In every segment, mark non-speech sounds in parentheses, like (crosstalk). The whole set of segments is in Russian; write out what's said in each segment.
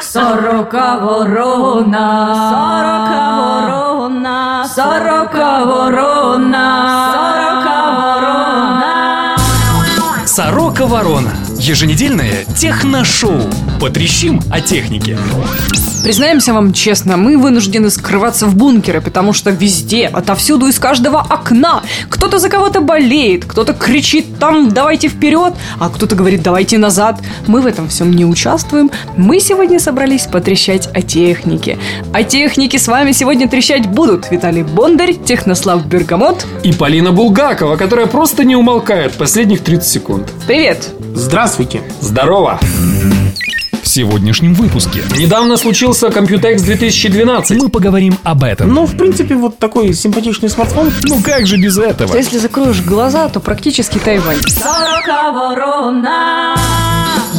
Сорока ворона, сорока ворона, сорока ворона, сорока ворона. Сорока Ворона. Еженедельное техношоу. Потрещим о технике. Признаемся вам честно, мы вынуждены скрываться в бункеры, потому что везде, отовсюду, из каждого окна кто-то за кого-то болеет, кто-то кричит там «давайте вперед», а кто-то говорит «давайте назад». Мы в этом всем не участвуем. Мы сегодня собрались потрещать о технике. О технике с вами сегодня трещать будут Виталий Бондарь, Технослав Бергамот. И Полина Булгакова, которая просто не умолкает последних 30 секунд. Привет! Здравствуйте. Здорово! В сегодняшнем выпуске Недавно случился Computex 2012. мы поговорим об этом. Ну, в принципе, вот такой симпатичный смартфон. Ну как же без этого? Если закроешь глаза, то практически Тайвань.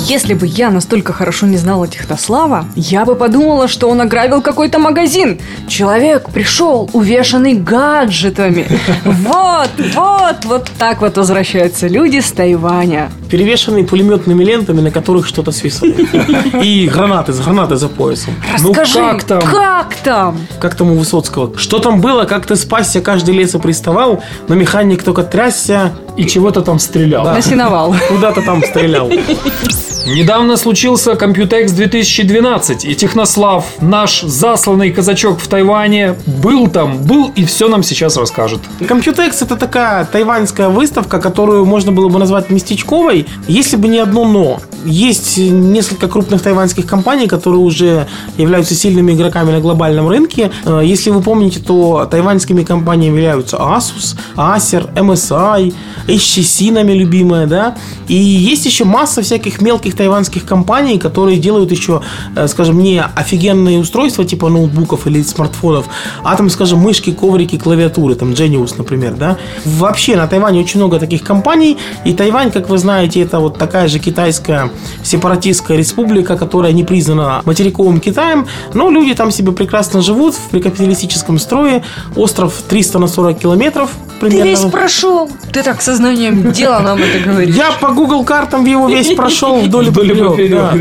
Если бы я настолько хорошо не знала Технослава, я бы подумала, что он ограбил какой-то магазин. Человек пришел, увешанный гаджетами. Вот, вот, вот так вот возвращаются люди с Тайваня. Перевешенный пулеметными лентами, на которых что-то свисает. И гранаты, гранаты за поясом. Расскажи, Ну, как там? как там? Как там у Высоцкого? Что там было, как ты спасся, каждый лесу приставал, но механик только трясся, И чего-то там стрелял. Да. Насиновал. (laughs) куда-то там стрелял. Недавно случился Computex 2012, и Технослав, наш засланный казачок в Тайване, был там, был и все нам сейчас расскажет. Computex это такая тайваньская выставка, которую можно было бы назвать местечковой, если бы не одно но. Есть несколько крупных тайваньских компаний, которые уже являются сильными игроками на глобальном рынке. Э, Если вы помните, то тайваньскими компаниями являются Asus, Acer, MSI, HTC нами любимая, да. И есть еще масса всяких мелких тайваньских компаний, которые делают еще, э, скажем, не офигенные устройства типа ноутбуков или смартфонов, а там, скажем, мышки, коврики, клавиатуры, там Genius, например, да. Вообще на Тайване очень много таких компаний, и Тайвань, как вы знаете, это вот такая же китайская сепаратистская республика, которая не признана материковым Китаем, но люди там себе прекрасно живут в прекапиталистическом строе, остров 300 на 40 километров Ты примерно. весь прошел. Ты так сознанием дела нам это говоришь. Я по Google картам его весь прошел вдоль и поперек, да.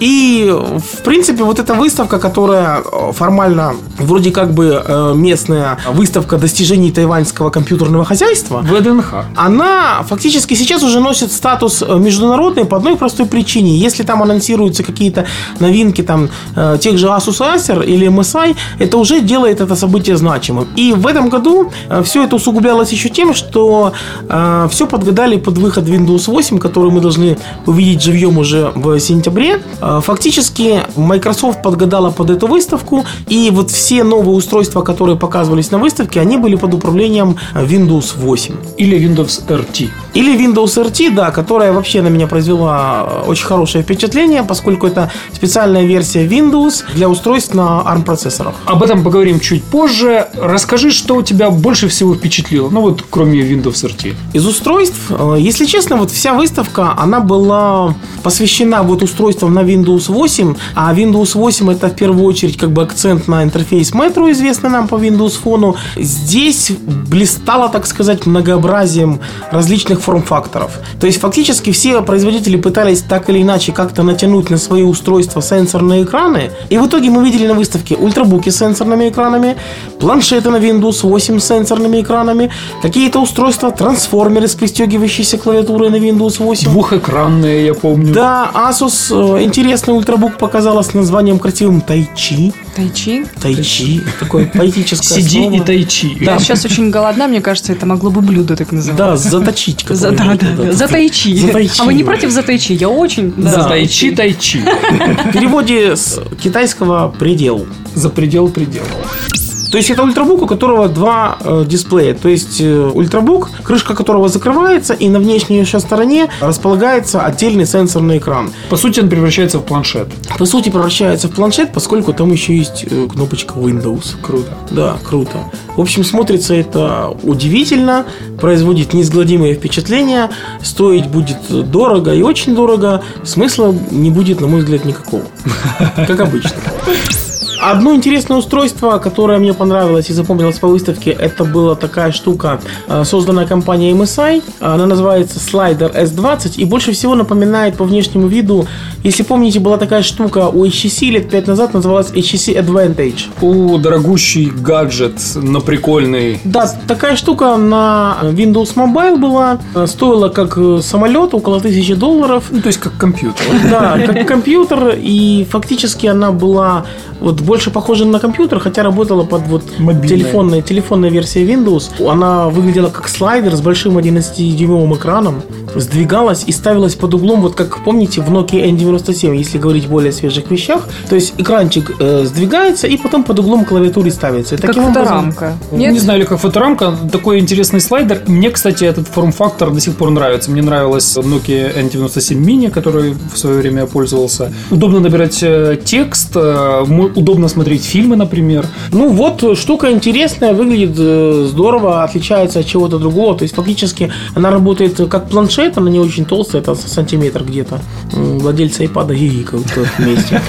И, в принципе, вот эта выставка, которая э, формально вроде как бы э, местная выставка достижений тайваньского компьютерного хозяйства, ВДНХ. она фактически сейчас уже носит статус э, международный по одной простой причине. Если там анонсируются какие-то новинки там тех же Asus Acer или MSI, это уже делает это событие значимым. И в этом году все это усугублялось еще тем, что все подгадали под выход Windows 8, который мы должны увидеть живьем уже в сентябре. Э, фактически Microsoft подгадала под эту выставку, и вот все новые устройства, которые показывались на выставке, они были под управлением Windows 8. Или Windows RT. Или Windows RT, да, которая вообще на меня произвела э, очень хорошее впечатление, поскольку это специальная версия Windows для устройств на ARM процессорах. Об этом поговорим чуть позже. Расскажи, что у тебя больше всего впечатлило. Ну вот, кроме Windows RT. Из устройств, э, если честно, вот вся выставка, она была посвящена вот устройствам на Windows 8, а Windows 8 это в первую очередь как бы акцент на интерфейс Metro, известный нам по Windows Phone. Здесь блистало, так сказать, многообразием различных форм-факторов. То есть фактически все производители пытались так или иначе как-то натянуть на свои устройства сенсорные экраны. И в итоге мы видели на выставке ультрабуки с сенсорными экранами, планшеты на Windows 8 с сенсорными экранами, какие-то устройства, трансформеры с пристегивающейся клавиатурой на Windows 8. Двухэкранные, я помню. Да, Asus э, интересный ультрабук показала с названием красивым Тайчи. Тайчи. Тайчи. Такое поэтическое Сиди и тайчи. Я сейчас очень голодна, мне кажется, это могло бы блюдо так называться. Да, заточить. За, да, какое-нибудь, да, да. За тайчи. Затайчи. А вы не против за тайчи? Я очень. За тайчи, тайчи. В переводе с китайского предел. За предел предела. То есть это ультрабук, у которого два э, дисплея. То есть э, ультрабук, крышка которого закрывается, и на внешней еще стороне располагается отдельный сенсорный экран. По сути, он превращается в планшет. По сути, превращается в планшет, поскольку там еще есть э, кнопочка Windows. Круто. Да, круто. В общем, смотрится это удивительно, производит неизгладимое впечатление, стоить будет дорого и очень дорого, смысла не будет, на мой взгляд, никакого. Как обычно. (laughs) Одно интересное устройство, которое мне понравилось и запомнилось по выставке, это была такая штука, э, созданная компанией MSI. Она называется Slider S20 и больше всего напоминает по внешнему виду, если помните, была такая штука у HTC лет 5 назад, называлась HTC Advantage. О, дорогущий гаджет, но прикольный. Да, такая штука на Windows Mobile была, э, стоила как э, самолет, около тысячи долларов. Ну, то есть как компьютер. Да, как компьютер, и фактически она была вот больше похожа на компьютер, хотя работала под вот Мобильная. телефонной, телефонной версией Windows. Она выглядела как слайдер с большим 11-дюймовым экраном, сдвигалась и ставилась под углом, вот как помните в Nokia N97, если говорить более свежих вещах. То есть экранчик э, сдвигается и потом под углом клавиатуры ставится. И Как таким образом- фоторамка. Не знаю, или как фоторамка, такой интересный слайдер. Мне, кстати, этот форм-фактор до сих пор нравится. Мне нравилась Nokia N97 Mini, которой в свое время я пользовался. Удобно набирать э, текст, э, мо- удобно смотреть фильмы, например. Ну вот, штука интересная, выглядит э, здорово, отличается от чего-то другого. То есть фактически она работает как планшет, она не очень толстая, это сантиметр где-то. М, Владельцы iPad гигикают вместе.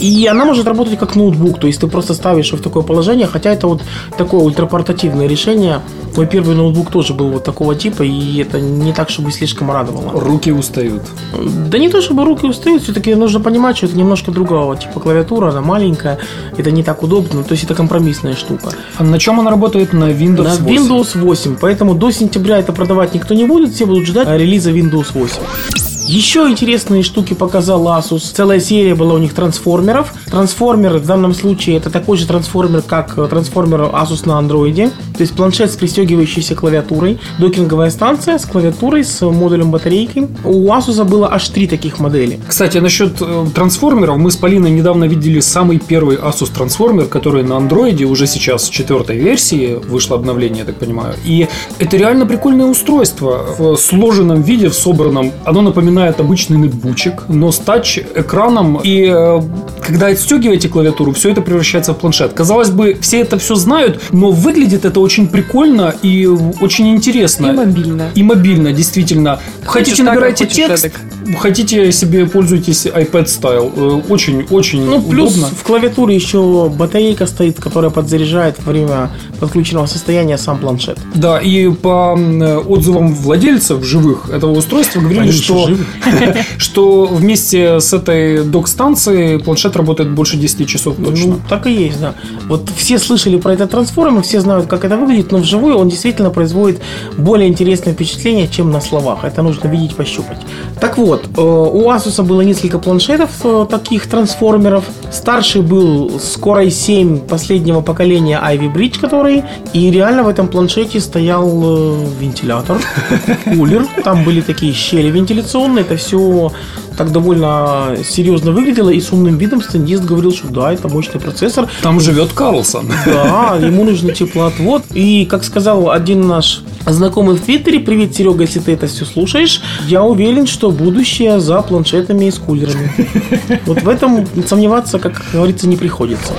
И она может работать как ноутбук, то есть ты просто ставишь ее в такое положение, хотя это вот такое ультрапортативное решение. Мой первый ноутбук тоже был вот такого типа, и это не так, чтобы слишком радовало. Руки устают. Да не то, чтобы руки устают, все-таки нужно понимать, что это немножко другого типа клавиатура, она маленькая, это не так удобно, то есть это компромиссная штука. А на чем она работает? На Windows На 8. Windows 8, поэтому до сентября это продавать никто не будет, все будут ждать релиза Windows 8. Еще интересные штуки показал Asus. Целая серия была у них трансформеров. Трансформер в данном случае это такой же трансформер, как э, трансформер Asus на андроиде. То есть планшет с пристегивающейся клавиатурой, докинговая станция с клавиатурой, с модулем батарейки. У Asus было аж три таких модели. Кстати, насчет э, трансформеров, мы с Полиной недавно видели самый первый Asus трансформер, который на андроиде уже сейчас в четвертой версии вышло обновление, я так понимаю. И это реально прикольное устройство в сложенном виде, в собранном. Оно напоминает обычный нетбучик, но с тач-экраном. И э, когда отстегиваете клавиатуру, все это превращается в планшет. Казалось бы, все это все знают, но выглядит это очень прикольно и очень интересно. И мобильно. И мобильно, действительно. Хочешь Хотите, так, а набирайте хочешь текст, эдак. Хотите себе пользуйтесь iPad style. Э, Очень, очень Ну, плюс удобно. в клавиатуре еще батарейка стоит, которая подзаряжает во время подключенного состояния сам планшет. Да, и по э, отзывам владельцев живых этого устройства говорили, Они что, (laughs) что вместе с этой док-станцией планшет работает больше 10 часов точно. Ну, так и есть, да. Вот все слышали про этот трансформер, все знают, как это выглядит, но вживую он действительно производит более интересное впечатление, чем на словах. Это нужно видеть, пощупать. Так вот, э, у Asus было несколько планшетов э, таких трансформеров. Старший был с Core i7 последнего поколения Ivy Bridge, который, и реально в этом планшете стоял э, вентилятор, (laughs) кулер, там были такие щели вентиляционные, это все так довольно серьезно выглядело, и с умным видом стендист говорил, что да, это мощный процессор, Там живет Карлсон. да, (laughs) ему нужен теплоотвод. И, как сказал один наш знакомый в Твиттере, привет, Серега, если ты это все слушаешь, я уверен, что будущее за планшетами и с кулерами. (laughs) Вот в этом сомневаться, как говорится, не приходится.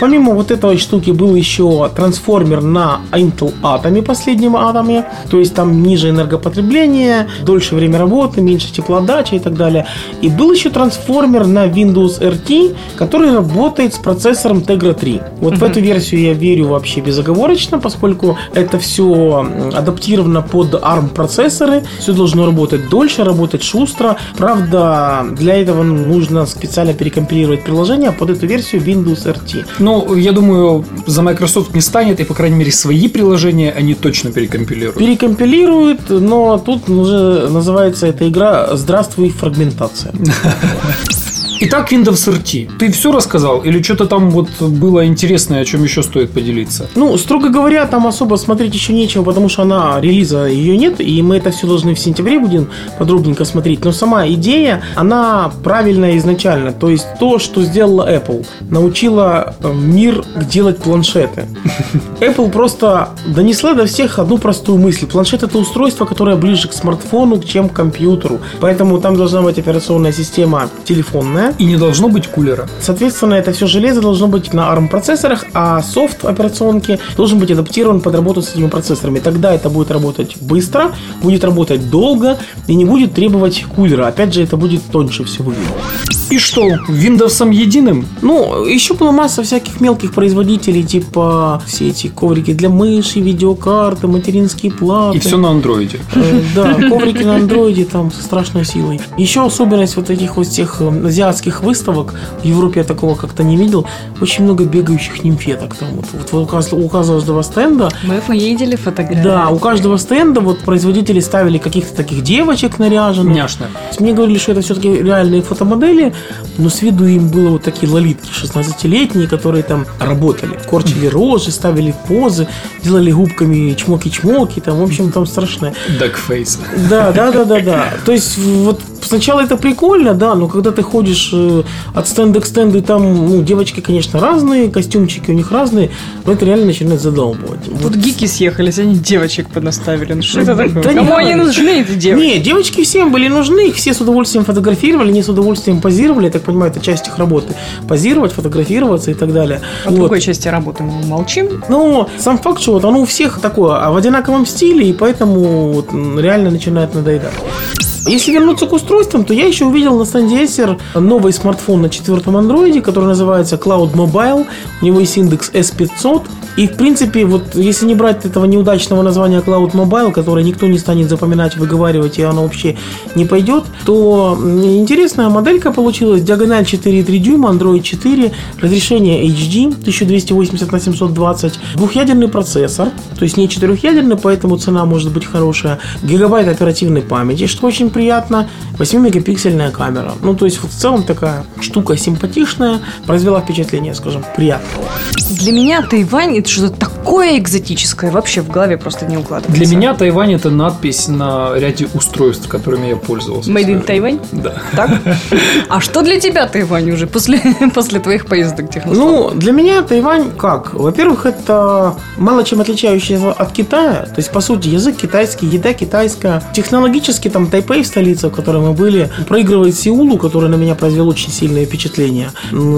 Помимо вот этой штуки был еще трансформер на Intel Atom, последнем атоме. То есть там ниже энергопотребление, дольше время работы, меньше теплоотдачи и так далее. И был еще трансформер на Windows RT, который работает с процессором Tegra 3. Вот в эту версию я верю вообще безоговорочно, поскольку это все адаптировано под ARM процессоры. Все должно работать дольше, работать шустро. Правда, для этого нужно специально перекомпилировать приложение под эту версию Windows RT. Ну, я думаю, за Microsoft не станет, и, по крайней мере, свои приложения они точно перекомпилируют. Перекомпилирует, но тут называется эта игра «Здравствуй, фрагментация». (laughs) Итак, Windows RT. Ты все рассказал? Или что-то там вот было интересное, о чем еще стоит поделиться? Ну, строго говоря, там особо смотреть еще нечего, потому что она, релиза ее нет, и мы это все должны в сентябре будем подробненько смотреть. Но сама идея, она правильная изначально. То есть то, что сделала Apple, научила э, мир делать планшеты. (laughs) Apple просто донесла до всех одну простую мысль. Планшет это устройство, которое ближе к смартфону, чем к компьютеру. Поэтому там должна быть операционная система телефонная. И не должно быть кулера. Соответственно, это все железо должно быть на ARM процессорах, а софт операционки должен быть адаптирован под работу с этими процессорами. Тогда это будет работать быстро, будет работать долго и не будет требовать кулера. Опять же, это будет тоньше все выглядеть. И что, Windows единым? Ну, еще была масса всяких мелких производителей, типа все эти коврики для мыши, видеокарты, материнские платы. И все на андроиде. Э, Да, коврики на андроиде там со страшной силой. Еще особенность вот этих вот всех э, азиатских выставок, в Европе я такого как-то не видел, очень много бегающих нимфеток там. Вот, вот у каждого- у каждого стенда Мы видели фотографии. да, у каждого стенда вот производители ставили каких-то таких девочек наряженных. Няшно. Мне говорили, что это все-таки реальные фотомодели, но с виду им было вот такие лолитки 16-летние, которые там работали. Корчили рожи, ставили позы, делали губками чмоки-чмоки, там, в общем, там страшное. Дагфейс. Да, да, да, да, да. То есть вот сначала это прикольно, да, но когда ты ходишь э, от стенда к стенду, и там, ну, девочки, конечно, разные, костюмчики у них разные, но это реально начинает задолбывать. Вот. Тут гики съехались, они девочек понаставили. Ну что это Да такое? не Кому они нужны, эти девочки? Не, девочки всем были нужны, их все с удовольствием фотографировали, не с удовольствием позировали, я так понимаю, это часть их работы. Позировать, фотографироваться и так далее. О Вот. другой части работы мы молчим. Но сам факт, что вот оно у всех такое, а в одинаковом стиле, и поэтому вот, реально начинает надоедать. Если вернуться к устройствам, то я еще увидел на стенде Acer новый смартфон на четвертом андроиде, который называется Cloud Mobile. У него есть индекс S500. И, в принципе, вот если не брать этого неудачного названия Cloud Mobile, которое никто не станет запоминать, выговаривать, и оно вообще не пойдет, то интересная моделька получилась. Диагональ 4,3 дюйма, Android 4, разрешение HD 1280 на 720, двухъядерный процессор, то есть не четырехъядерный, поэтому цена может быть хорошая, гигабайт оперативной памяти, что очень приятно, 8-мегапиксельная камера. Ну, то есть, вот в целом такая штука симпатичная, произвела впечатление, скажем, приятного. Для меня Тайвань это что-то такое экзотическое. Вообще в голове просто не укладывается. Для меня Тайвань это надпись на ряде устройств, которыми я пользовался. Made in Тайвань? Да. Так? (laughs) А что для тебя Тайвань уже после, (laughs) после твоих поездок технослав? Ну, для меня Тайвань как? Во-первых, это мало чем отличающийся от Китая. То есть, по сути, язык китайский, еда китайская. Технологически там Тайпей, столица, в которой мы были, проигрывает Сеулу, который на меня произвел очень сильное впечатление.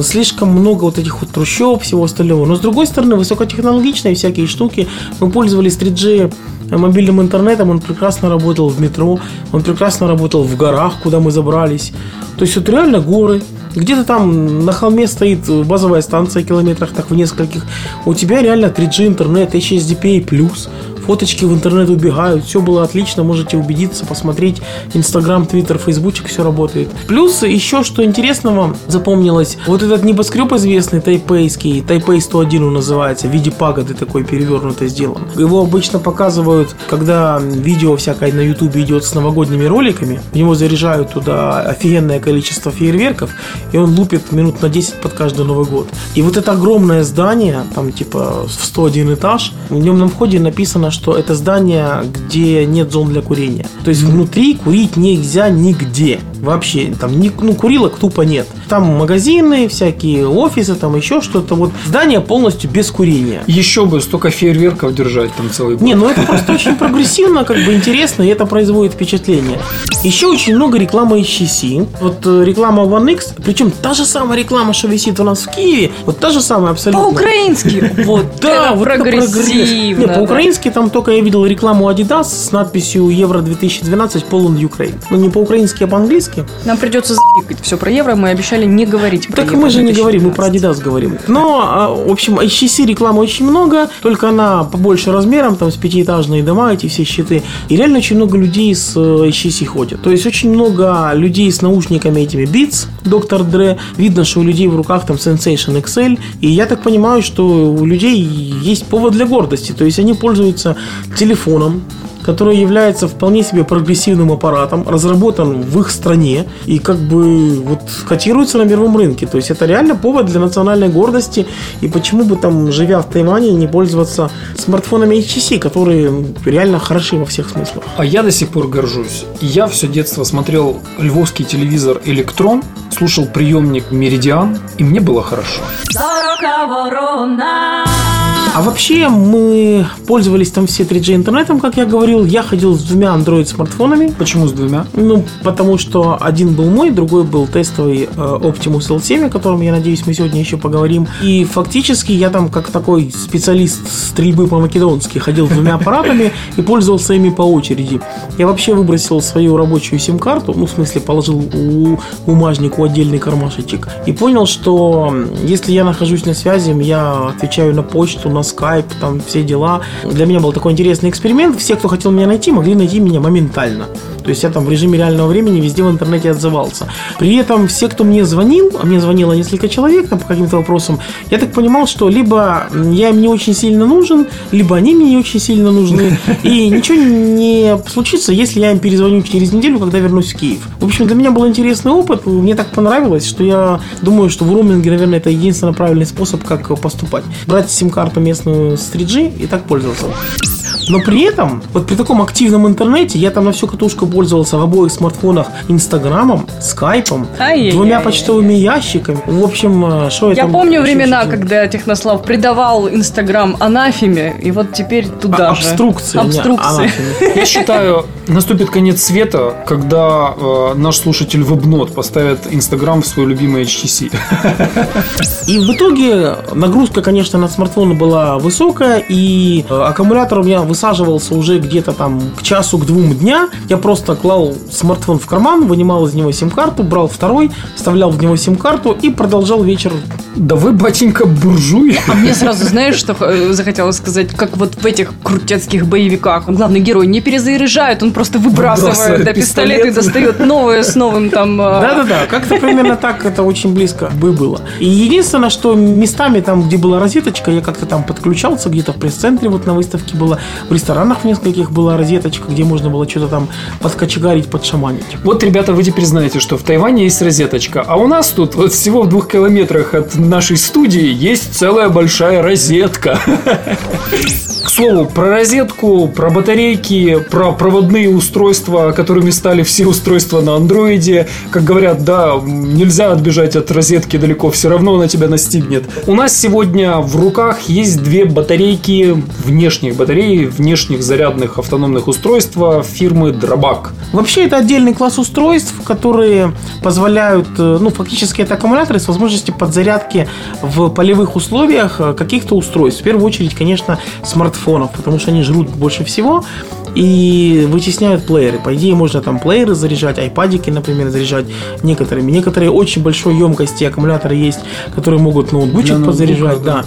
Слишком много вот этих вот трущоб, всего остального. Но, с другой стороны, высокотехнологичные всякие штуки. Мы пользовались 3G мобильным интернетом, он прекрасно работал в метро, он прекрасно работал в горах, куда мы забрались. То есть, вот реально горы, где-то там на холме стоит базовая станция километрах так в нескольких. У тебя реально 3G интернет, HSDPA+, фоточки в интернет убегают, все было отлично, можете убедиться, посмотреть Инстаграм, Твиттер, Фейсбучик, все работает. Плюс еще, что интересного запомнилось, вот этот небоскреб известный, тайпейский, Тайпей 101 он называется, в виде пагоды такой перевернуто сделан. Его обычно показывают, когда видео всякое на ютубе идет с новогодними роликами, в него заряжают туда офигенное количество фейерверков, и он лупит минут на 10 под каждый Новый год. И вот это огромное здание, там типа в 101 этаж, в нем на входе написано, что это здание, где нет зон для курения. То есть внутри курить нельзя нигде. Вообще, там, ни, ну, курилок тупо нет. Там магазины, всякие офисы, там еще что-то. Вот здание полностью без курения. Еще бы столько фейерверков держать там целый год. Не, ну это просто очень прогрессивно, как бы интересно, и это производит впечатление. Еще очень много рекламы HTC. Вот э, реклама One X, причем та же самая реклама, что висит у нас в Киеве, вот та же самая абсолютно. По-украински. Вот (laughs) Да, вот прогрессивно. По-украински там только я видел рекламу Adidas с надписью Евро 2012 Poland Ukraine. Ну не по-украински, а по-английски. Нам придется запикать все про евро. Мы обещали не говорить про Так евро мы же не говорим, мы про 2012. Adidas говорим. Но, а, в общем, HTC рекламы очень много, только она побольше размером, там с пятиэтажные дома, эти все щиты. И реально очень много людей с э, HTC ходят. То есть очень много людей с наушниками этими Beats, Dr. Dre. Видно, что у людей в руках там Sensation XL. И я так понимаю, что у людей есть повод для гордости. То есть они пользуются телефоном, который является вполне себе прогрессивным аппаратом, разработан в их стране и как бы вот котируется на мировом рынке. То есть это реально повод для национальной гордости. И почему бы там, живя в Тайване, не пользоваться смартфонами HTC, которые реально хороши во всех смыслах. А я до сих пор горжусь. Я все детство смотрел львовский телевизор «Электрон», слушал приемник «Меридиан», и мне было хорошо. Сорока ворона. А вообще мы пользовались там все 3G интернетом, как я говорил. Я ходил с двумя Android смартфонами. Почему с двумя? Ну, потому что один был мой, другой был тестовый э, Optimus L7, о котором, я надеюсь, мы сегодня еще поговорим. И фактически я там как такой специалист стрельбы по-македонски ходил с двумя (laughs) аппаратами и пользовался ими по очереди. Я вообще выбросил свою рабочую сим-карту, ну, в смысле, положил у бумажнику отдельный кармашечек и понял, что если я нахожусь на связи, я отвечаю на почту, на скайп, там все дела. Для меня был такой интересный эксперимент. Все, кто хотел меня найти, могли найти меня моментально. То есть я там в режиме реального времени везде в интернете отзывался. При этом все, кто мне звонил, а мне звонило несколько человек там по каким-то вопросам, я так понимал, что либо я им не очень сильно нужен, либо они мне не очень сильно нужны. И ничего не случится, если я им перезвоню через неделю, когда вернусь в Киев. В общем, для меня был интересный опыт. Мне так понравилось, что я думаю, что в роуминге, наверное, это единственно правильный способ, как поступать. Брать сим-карту местную с 3G и так пользоваться. Но при этом, вот при таком активном интернете, я там на всю катушку пользовался в обоих смартфонах Инстаграмом, Скайпом, Ай-яй-яй. двумя почтовыми ящиками. В общем, э, что Я там помню времена, чуть-чуть? когда Технослав придавал Инстаграм анафеме, и вот теперь туда А- же. обструкции. Обструкции. (laughs) Я считаю, наступит конец света, когда э, наш слушатель Вебнот поставит Инстаграм в свой любимый HTC. (laughs) И в итоге нагрузка, конечно, на смартфоны была высокая, и э, аккумулятор у меня высаживался уже где-то там к часу, к двум дня. Я просто клал смартфон в карман, вынимал из него сим-карту, брал второй, вставлял в него сим-карту и продолжал вечер. Да вы, батенька, буржуй. А мне сразу, знаешь, что э, захотелось сказать, как вот в этих крутецких боевиках. Главный герой не перезаряжает, он просто выбрасывает, Выбрасывает да, пистолет и пистолет. достает новое с новым там... э, Да-да-да, как-то примерно так это очень близко бы было. И единственное, что местами там, где была розеточка, я как-то там подключался, где-то в пресс-центре вот на выставке было, в ресторанах в нескольких была розеточка, где можно было что-то там подкочегарить, подшаманить. Вот, ребята, вы теперь знаете, что в Тайване есть розеточка, а у нас тут вот всего в двух километрах от нашей студии есть целая большая розетка. К слову, про розетку, про батарейки, про проводные устройства, которыми стали все устройства на андроиде. Как говорят, да, нельзя отбежать от розетки далеко, все равно она тебя настигнет. У нас сегодня в руках есть две батарейки, внешних батареи, внешних зарядных автономных устройства фирмы Дробак. Вообще это отдельный класс устройств, которые позволяют, э, ну фактически это аккумуляторы с возможностью подзарядки в полевых условиях э, каких-то устройств. В первую очередь, конечно, смартфонов, потому что они жрут больше всего и вытесняют плееры. По идее, можно там плееры заряжать, айпадики, например, заряжать некоторыми. Некоторые очень большой емкости аккумуляторы есть, которые могут ноутбучик Для ноутбука, подзаряжать, да. да.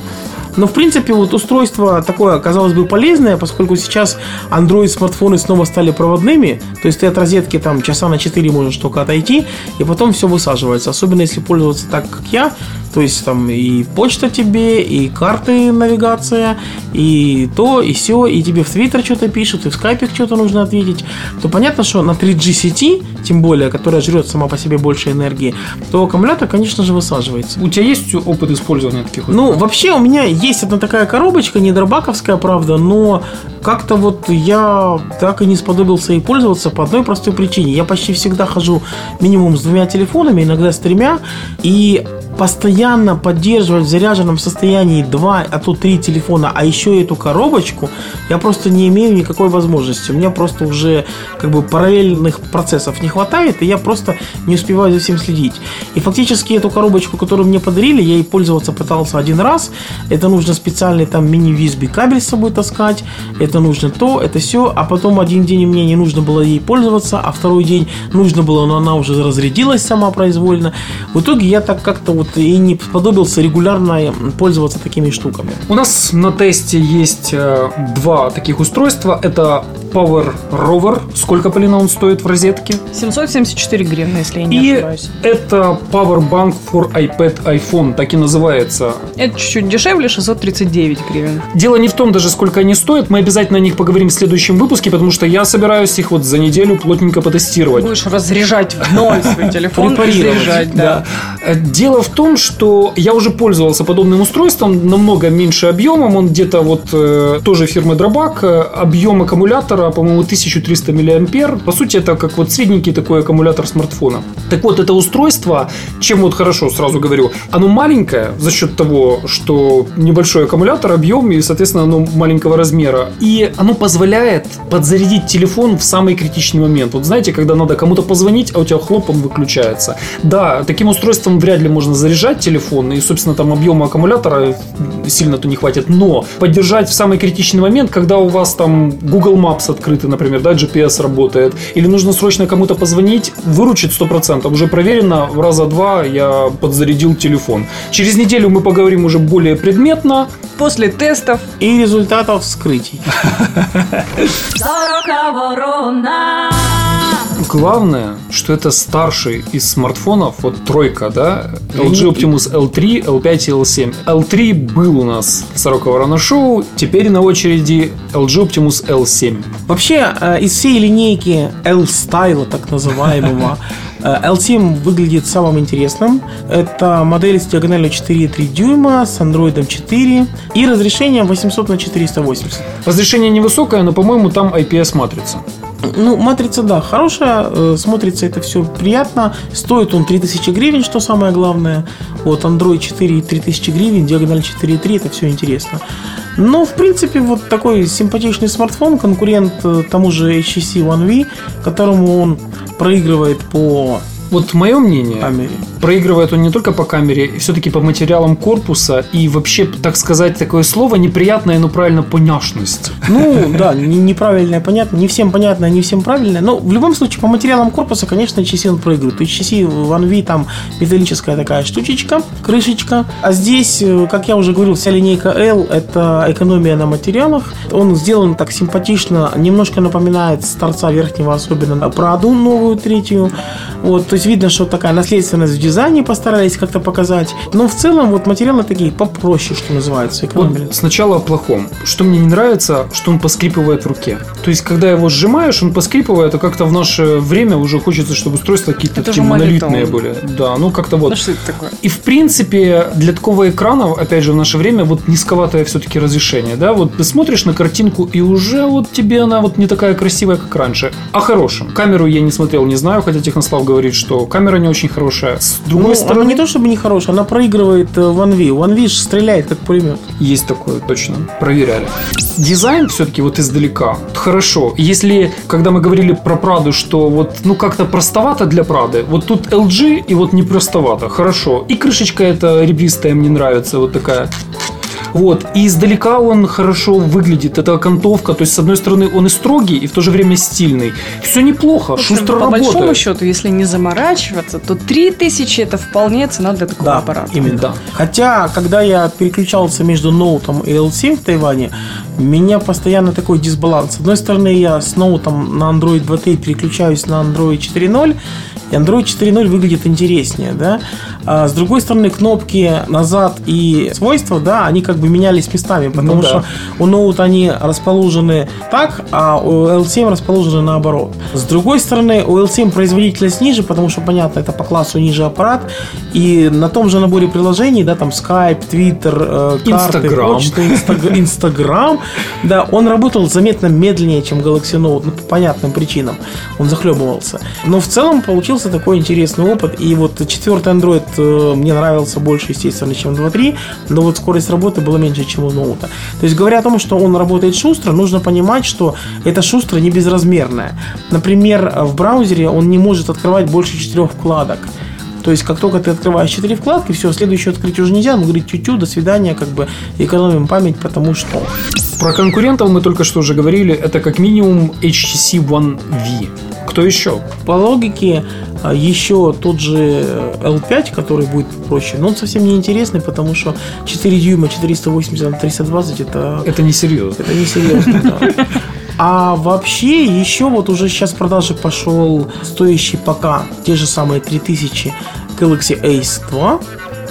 Но, в принципе, вот устройство такое, казалось бы, полезное, поскольку сейчас Android смартфоны снова стали проводными, то есть ты от розетки там часа на 4 можешь только отойти, и потом все высаживается. Особенно если пользоваться так, как я, то есть там и почта тебе, и карты навигация, и то, и все, и тебе в Твиттер что-то пишут, и в скайпе что-то нужно ответить, то понятно, что на 3G сети, тем более, которая жрет сама по себе больше энергии, то аккумулятор, конечно же, высаживается. У тебя есть опыт использования таких Ну, вообще у меня есть одна такая коробочка, не дробаковская, правда, но как-то вот я так и не сподобился ей пользоваться по одной простой причине. Я почти всегда хожу минимум с двумя телефонами, иногда с тремя, и постоянно поддерживать в заряженном состоянии два, а то три телефона, а еще эту коробочку, я просто не имею никакой возможности. У меня просто уже как бы параллельных процессов не хватает, и я просто не успеваю за всем следить. И фактически эту коробочку, которую мне подарили, я ей пользоваться пытался один раз. Это нужно специальный там мини-USB кабель с собой таскать, это нужно то, это все, а потом один день мне не нужно было ей пользоваться, а второй день нужно было, но она уже разрядилась сама произвольно. В итоге я так как-то вот и не сподобился регулярно пользоваться такими штуками. У нас на тесте есть э, два таких устройства. Это Power Rover. Сколько, Полина, он стоит в розетке? 774 гривны, если я не И ошибаюсь. это Power Bank for iPad iPhone, так и называется. Это чуть-чуть дешевле, 639 гривен. Дело не в том даже, сколько они стоят. Мы обязательно о них поговорим в следующем выпуске, потому что я собираюсь их вот за неделю плотненько потестировать. Будешь разряжать в ноль свой (laughs) телефон заряжать, да. Э, Дело в том, что я уже пользовался подобным устройством намного меньше объемом. Он где-то вот э, тоже фирмы Дробак. Э, Объем аккумулятора аккумулятора, по-моему, 1300 мА. По сути, это как вот средненький такой аккумулятор смартфона. Так вот, это устройство, чем вот хорошо, сразу говорю, оно маленькое за счет того, что небольшой аккумулятор, объем и, соответственно, оно маленького размера. И оно позволяет подзарядить телефон в самый критичный момент. Вот знаете, когда надо кому-то позвонить, а у тебя хлоп, он выключается. Да, таким устройством вряд ли можно заряжать телефон, и, собственно, там объема аккумулятора сильно-то не хватит. Но поддержать в самый критичный момент, когда у вас там Google Maps открыты, например, да, GPS работает, или нужно срочно кому-то позвонить, выручит 100%. Уже проверено, в раза два я подзарядил телефон. Через неделю мы поговорим уже более предметно. После тестов И результатов вскрытий. (laughs) Ворона. Главное, что это старший из смартфонов, вот тройка, да, LG Optimus L3, L5 и L7. L3 был у нас 40 Ворона Шоу, теперь на очереди LG Optimus L7. Вообще, э, из всей линейки L-Style, так называемого, (laughs) э, L7 выглядит самым интересным. Это модель с диагональю 4,3 дюйма, с Android 4 и разрешением 800 на 480. Разрешение невысокое, но, по-моему, там IPS-матрица. Ну, матрица, да, хорошая, э, смотрится это все приятно. Стоит он 3000 гривен, что самое главное. Вот Android 4 3000 гривен, диагональ 4.3, это все интересно. Но, в принципе, вот такой симпатичный смартфон, конкурент э, тому же HTC One V, которому он проигрывает по Вот мое мнение, камере. проигрывает он не только по камере, все-таки по материалам корпуса, и вообще, так сказать, такое слово неприятное, но правильно поняшность. Ну, да, не- неправильное, понятно. Не всем понятно, не всем правильное. Но в любом случае, по материалам корпуса, конечно, HTC он проигрывает. То есть HTC One V там металлическая такая штучечка, крышечка. А здесь, э, как я уже говорил, вся линейка L – это экономия на материалах. Он сделан так симпатично, немножко напоминает с торца верхнего, особенно на Праду новую, третью. Вот, то есть видно, что такая наследственность в дизайне постарались как-то показать. Но в целом вот материалы такие попроще, что называется, Вот сначала о плохом. Что мне не нравится, что он поскрипывает в руке. То есть, когда его сжимаешь, он поскрипывает, а как-то в наше время уже хочется, чтобы устройства какие-то такие монолитные были. Да, ну как-то вот. Ну что это такое? И в принципе для такого экрана, опять же, в наше время вот низковатое все-таки разрешение, да, вот ты смотришь на картинку и уже вот тебе она вот не такая красивая, как раньше. О хорошем. Камеру я не смотрел, не знаю, хотя Технослав говорит, что камера не очень хорошая. С другой Ну, стороны, она не то чтобы не хорошая, она проигрывает э, One V. One V стреляет как пулемет. Есть такое, точно. Проверяли. Дизайн все-таки вот издалека. Хорошо. Если, когда мы говорили про Праду, что вот, ну, как-то простовато для Прады, вот тут LG и вот не простовато. Хорошо. И крышечка эта ребристая мне нравится, вот такая. Вот. И издалека он хорошо выглядит. Это окантовка. То есть, с одной стороны, он и строгий, и в то же время стильный. Все неплохо. Общем, шустро по большому работает. счету, если не заморачиваться, то 3000 это вполне цена для такого аппарата. именно. Да. Хотя, когда я переключался между ноутом и L7 в Тайване, у меня постоянно такой дисбаланс. С одной стороны, я с ноутом на Android 2.3 переключаюсь на Android 4.0, и Android 4.0 выглядит интереснее, да. А с другой стороны, кнопки назад и свойства, да, они как бы менялись местами, потому Ну да. что у ноута они расположены так, а у L7 расположены наоборот. С другой стороны, у L7 производительность ниже, потому что, понятно, это по классу ниже аппарат, и на том же наборе приложений, да, там Skype, Twitter, э, карты, почта, Инстаграм, (laughs) да, он работал заметно медленнее, чем Galaxy Note, ну, по понятным причинам. Он захлебывался. Но в целом получился такой интересный опыт, и вот четвертый Android э, мне нравился больше, естественно, чем 2.3, но вот скорость работы была меньше, чем у ноута. То есть, говоря о том, что он работает шустро, нужно понимать, что это шустро не безразмерное. Например, в браузере он не может открывать больше четырех вкладок. То есть, как только ты открываешь четыре вкладки, все, следующее открыть уже нельзя. Он говорит, тю-тю, до свидания, как бы экономим память, потому что... Про конкурентов мы только что уже говорили. Это как минимум HTC One V. Кто еще? По логике, еще тот же э, L5, который будет проще, но он совсем не интересный, потому что 4 дюйма, 480 на 320 это, Это несерьезно. это несерьезно. да. (laughs) А вообще, еще вот уже сейчас в продаже пошел стоящий пока те же самые 3000 Galaxy Ace 2.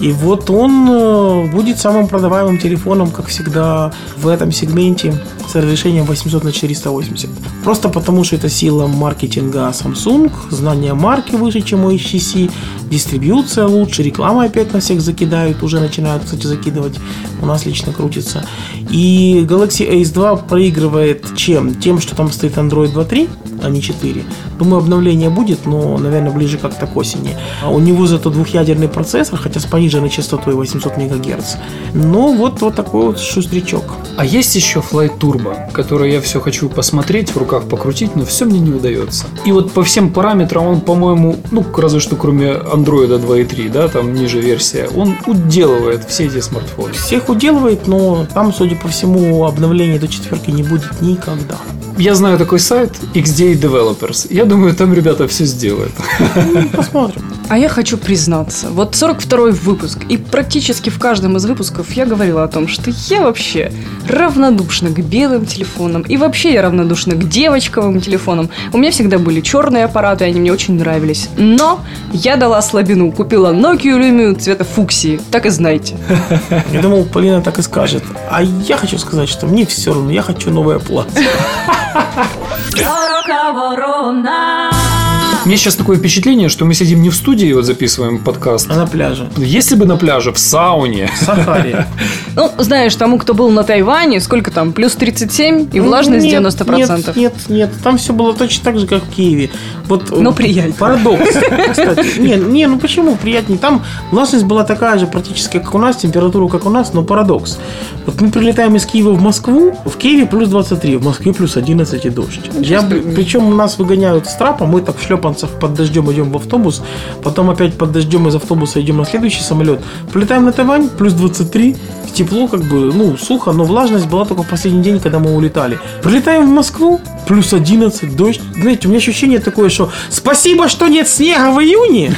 И вот он э, будет самым продаваемым телефоном, как всегда, в этом сегменте. с решением 800 на 480. Просто потому, что это сила маркетинга Samsung, знание марки выше, чем у HTC, дистрибьюция лучше, реклама опять на всех закидают, уже начинают, кстати, закидывать, у нас лично крутится. И Galaxy Ace 2 проигрывает чем? Тем, что там стоит Android 2.3, а не 4. Думаю, обновление будет, но, наверное, ближе как-то к осени. А у него зато двухъядерный процессор, хотя с пониженной частотой 800 МГц. Но вот, вот такой вот шустрячок. А есть еще Flight Turbo, который я все хочу посмотреть, в руках покрутить, но все мне не удается. И вот по всем параметрам он, по-моему, ну, разве что кроме Android 2.3, да, там ниже версия, он уделывает все эти смартфоны. Всех уделывает, но там, судя по всему, обновления до четверки не будет никогда. Я знаю такой сайт XDA Developers. Я думаю, там ребята все сделают. Ну, посмотрим. А я хочу признаться, вот 42-й выпуск, и практически в каждом из выпусков я говорила о том, что я вообще равнодушна к белым телефонам, и вообще я равнодушна к девочковым телефонам. У меня всегда были черные аппараты, они мне очень нравились. Но я дала слабину, купила Nokia Lumia цвета фуксии, так и знайте. Я думал, Полина так и скажет. А я хочу сказать, что мне все равно, я хочу новое платье. Мне сейчас такое впечатление, что мы сидим не в студии, вот записываем подкаст. А на пляже. Если бы на пляже, в сауне. Сафари. (laughs) Ну, знаешь, тому, кто был на Тайване, сколько там, плюс 37 и влажность Нет, 90%. Нет, нет, нет, там все было точно так же, как в Киеве. Вот, Но э, приятнее. Парадокс, (laughs) кстати. Не, не, ну почему приятнее? Там влажность была такая же практически, как у нас, температура, как у нас, но парадокс. Вот мы прилетаем из Киева в Москву, в Киеве плюс 23, в Москве плюс 11 и дождь. Я, причем нас выгоняют с трапа, мы так в шлепанцах под дождем идем в автобус, потом опять под дождем из автобуса идем на следующий самолет. Прилетаем на Тайвань, плюс 23, тепло как бы, ну, сухо, но влажность была только в последний день, когда мы улетали. Прилетаем в Москву, плюс 11, дождь. Знаете, у меня ощущение такое, что спасибо, что нет снега в июне,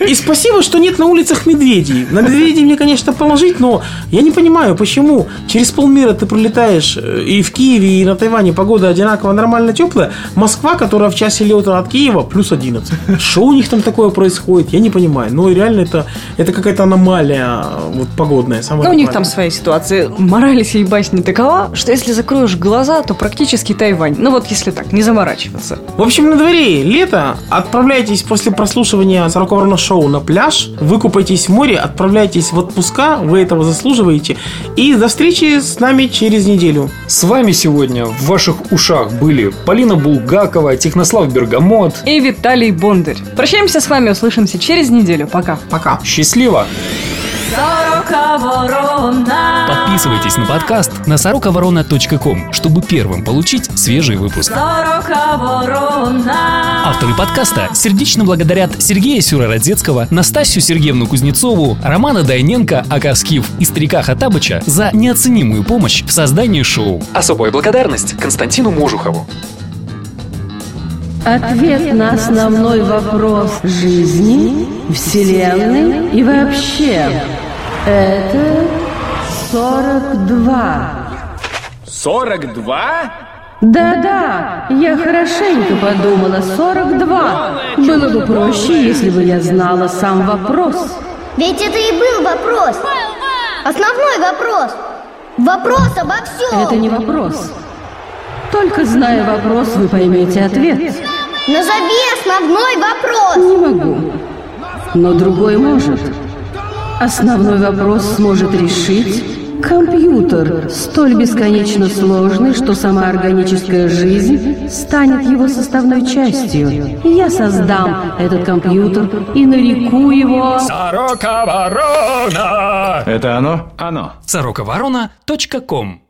и спасибо, что нет на улицах медведей. На медведей мне, конечно, положить, но я не понимаю, почему через полмира ты прилетаешь э, и в Киеве, и на Тайване погода одинаково нормально теплая. Москва, которая в часе лета от Киева, плюс 11. Что у них там такое происходит, я не понимаю. Но реально это, это какая-то аномалия вот, погодная. самая Ну, у них там своя ситуация. Мораль сей басни такова, что если закроешь глаза, то практически Тайвань. Ну вот если так, не заморачиваться. В общем, на дворе лето. Отправляйтесь после прослушивания 40 ворона шоу на пляж. Выкупайтесь в море, отправляйтесь в отпуска. Вы этого заслуживаете. И до встречи с нами через неделю. С вами сегодня в ваших ушах были Полина Булгакова, Технослав Бергамот. И Виталий Бондарь. Прощаемся с вами, услышимся через неделю. Пока. Пока. Счастливо! Сорока ворона. Подписывайтесь на подкаст на сороковорона.ком, чтобы первым получить свежий выпуск. Сорока ворона. Авторы подкаста сердечно благодарят Сергея Сюрородецкого, Настасью Сергеевну Кузнецову, Романа Дайненко, Акаскив и Старика Хатабыча за неоценимую помощь в создании шоу. Особая благодарность Константину Можухову. Ответ на основной вопрос жизни, Вселенной и вообще. Это 42. 42? Да-да, я хорошенько подумала. 42. Было бы проще, если бы я знала сам вопрос. Ведь это и был вопрос. Основной вопрос. Вопрос обо всем. Это не вопрос. Только зная вопрос, вы поймете ответ. Назови основной вопрос. Не могу. Но другой может. Основной вопрос сможет решить компьютер, столь бесконечно сложный, что сама органическая жизнь станет его составной частью. Я создам этот компьютер и нареку его... Это оно? Оно. Сороковорона.ком